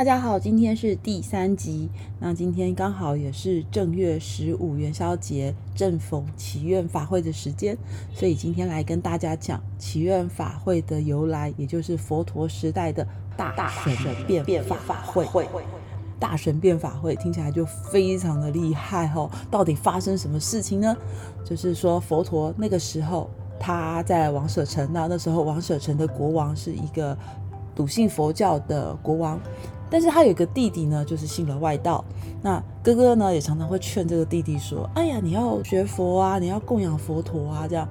大家好，今天是第三集。那今天刚好也是正月十五元宵节，正逢祈愿法会的时间，所以今天来跟大家讲祈愿法会的由来，也就是佛陀时代的大大神变法会。大神变法会听起来就非常的厉害哦。到底发生什么事情呢？就是说佛陀那个时候他在王舍城，那那时候王舍城的国王是一个。笃信佛教的国王，但是他有个弟弟呢，就是信了外道。那哥哥呢，也常常会劝这个弟弟说：“哎呀，你要学佛啊，你要供养佛陀啊。”这样，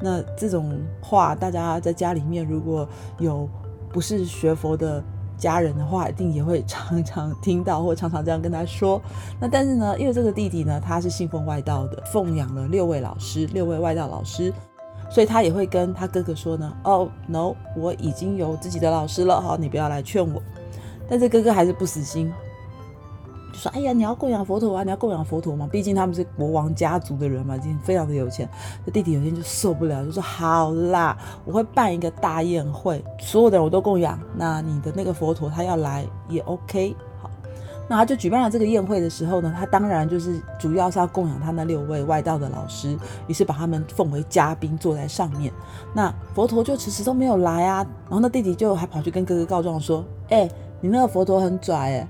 那这种话，大家在家里面如果有不是学佛的家人的话，一定也会常常听到，或常常这样跟他说。那但是呢，因为这个弟弟呢，他是信奉外道的，奉养了六位老师，六位外道老师。所以他也会跟他哥哥说呢，哦，no，我已经有自己的老师了，好，你不要来劝我。但是哥哥还是不死心，就说，哎呀，你要供养佛陀啊，你要供养佛陀嘛，毕竟他们是国王家族的人嘛，已经非常的有钱。这弟弟有天就受不了，就说，好啦，我会办一个大宴会，所有的人我都供养，那你的那个佛陀他要来也 OK。那他就举办了这个宴会的时候呢，他当然就是主要是要供养他那六位外道的老师，于是把他们奉为嘉宾坐在上面。那佛陀就迟迟都没有来啊，然后那弟弟就还跑去跟哥哥告状说：“哎，你那个佛陀很拽哎，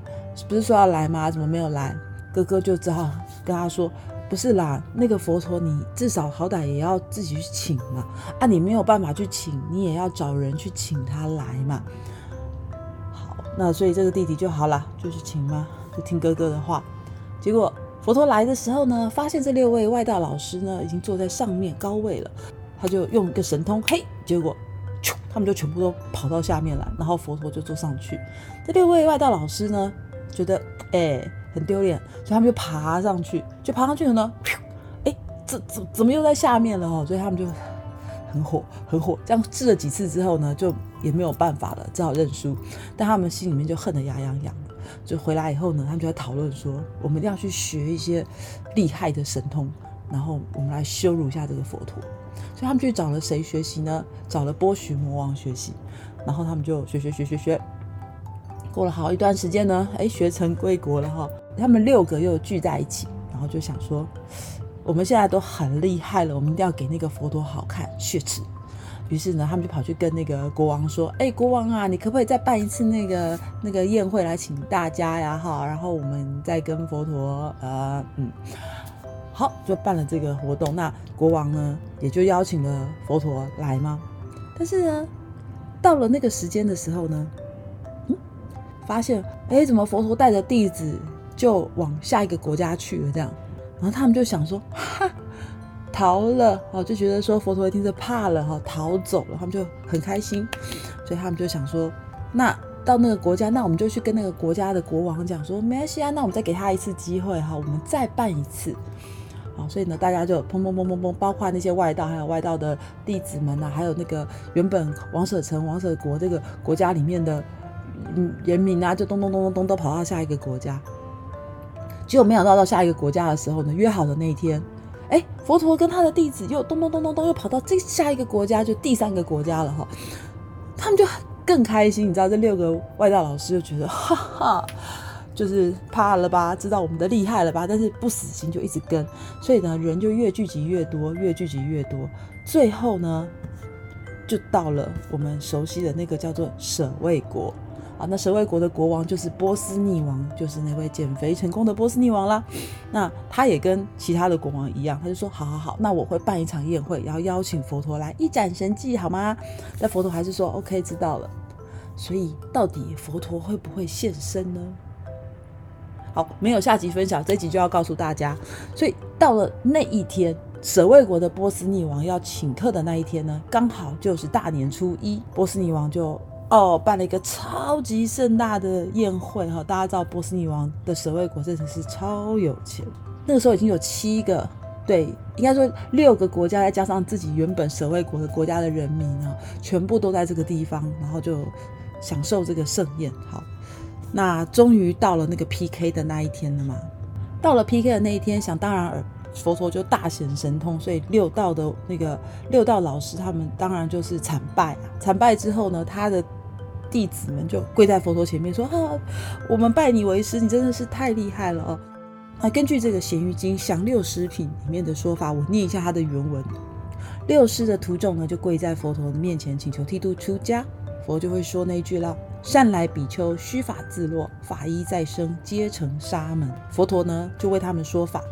不是说要来吗？怎么没有来？”哥哥就只好跟他说：“不是啦，那个佛陀你至少好歹也要自己去请嘛，啊，你没有办法去请，你也要找人去请他来嘛。”好那所以这个弟弟就好了，就是请嘛，就听哥哥的话。结果佛陀来的时候呢，发现这六位外道老师呢已经坐在上面高位了，他就用一个神通，嘿，结果，他们就全部都跑到下面来，然后佛陀就坐上去。这六位外道老师呢，觉得哎很丢脸，所以他们就爬上去，就爬上去了呢，哎，怎怎怎么又在下面了哦？所以他们就。很火，很火。这样试了几次之后呢，就也没有办法了，只好认输。但他们心里面就恨得牙痒痒。就回来以后呢，他们就在讨论说，我们一定要去学一些厉害的神通，然后我们来羞辱一下这个佛陀。所以他们去找了谁学习呢？找了波旬魔王学习。然后他们就学学学学学。过了好一段时间呢，哎，学成归国了哈。他们六个又聚在一起，然后就想说。我们现在都很厉害了，我们一定要给那个佛陀好看血耻。于是呢，他们就跑去跟那个国王说：“哎，国王啊，你可不可以再办一次那个那个宴会来请大家呀？哈，然后我们再跟佛陀，呃，嗯，好，就办了这个活动。那国王呢，也就邀请了佛陀来吗？但是呢，到了那个时间的时候呢，嗯，发现，哎，怎么佛陀带着弟子就往下一个国家去了？这样。”然后他们就想说，哈，逃了哦，就觉得说佛陀一定是怕了哈，逃走了。他们就很开心，所以他们就想说，那到那个国家，那我们就去跟那个国家的国王讲说，没关系啊，那我们再给他一次机会哈，我们再办一次。啊，所以呢，大家就砰砰砰砰砰，包括那些外道，还有外道的弟子们呐，还有那个原本王舍城、王舍国这个国家里面的人民啊，就咚咚咚咚咚都跑到下一个国家。结果没想到到下一个国家的时候呢，约好的那一天，哎，佛陀跟他的弟子又咚咚咚咚咚又跑到这下一个国家，就第三个国家了哈。他们就更开心，你知道这六个外道老师就觉得哈哈，就是怕了吧，知道我们的厉害了吧？但是不死心就一直跟，所以呢人就越聚集越多，越聚集越多，最后呢就到了我们熟悉的那个叫做舍卫国。啊，那舍卫国的国王就是波斯匿王，就是那位减肥成功的波斯匿王啦。那他也跟其他的国王一样，他就说：好好好，那我会办一场宴会，然后邀请佛陀来一展神迹，好吗？那佛陀还是说：OK，知道了。所以到底佛陀会不会现身呢？好，没有下集分享，这集就要告诉大家。所以到了那一天，舍卫国的波斯匿王要请客的那一天呢，刚好就是大年初一，波斯匿王就。哦，办了一个超级盛大的宴会哈！大家知道波斯尼王的舍卫国真的是超有钱，那个时候已经有七个，对，应该说六个国家，再加上自己原本舍卫国的国家的人民啊，全部都在这个地方，然后就享受这个盛宴。好，那终于到了那个 PK 的那一天了嘛？到了 PK 的那一天，想当然尔。佛陀就大显神通，所以六道的那个六道老师他们当然就是惨败啊！惨败之后呢，他的弟子们就跪在佛陀前面说：“啊，我们拜你为师，你真的是太厉害了哦！”啊，根据这个《咸鱼经·降六师品》里面的说法，我念一下它的原文：六师的徒众呢，就跪在佛陀的面前，请求剃度出家。佛就会说那一句了：“善来比丘，须法自落，法衣再生，皆成沙门。”佛陀呢，就为他们说法。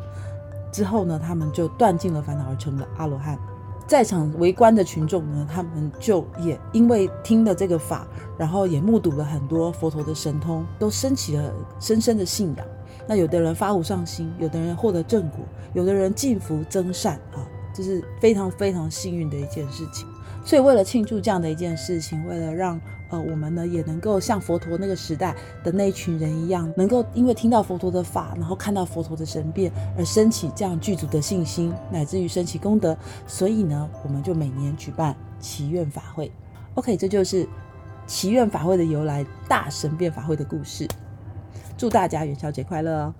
之后呢，他们就断尽了烦恼，而成了阿罗汉。在场围观的群众呢，他们就也因为听了这个法，然后也目睹了很多佛陀的神通，都升起了深深的信仰。那有的人发无上心，有的人获得正果，有的人进福增善啊，这是非常非常幸运的一件事情。所以，为了庆祝这样的一件事情，为了让呃我们呢也能够像佛陀那个时代的那一群人一样，能够因为听到佛陀的法，然后看到佛陀的神变，而升起这样具足的信心，乃至于升起功德。所以呢，我们就每年举办祈愿法会。OK，这就是祈愿法会的由来，大神变法会的故事。祝大家元宵节快乐哦！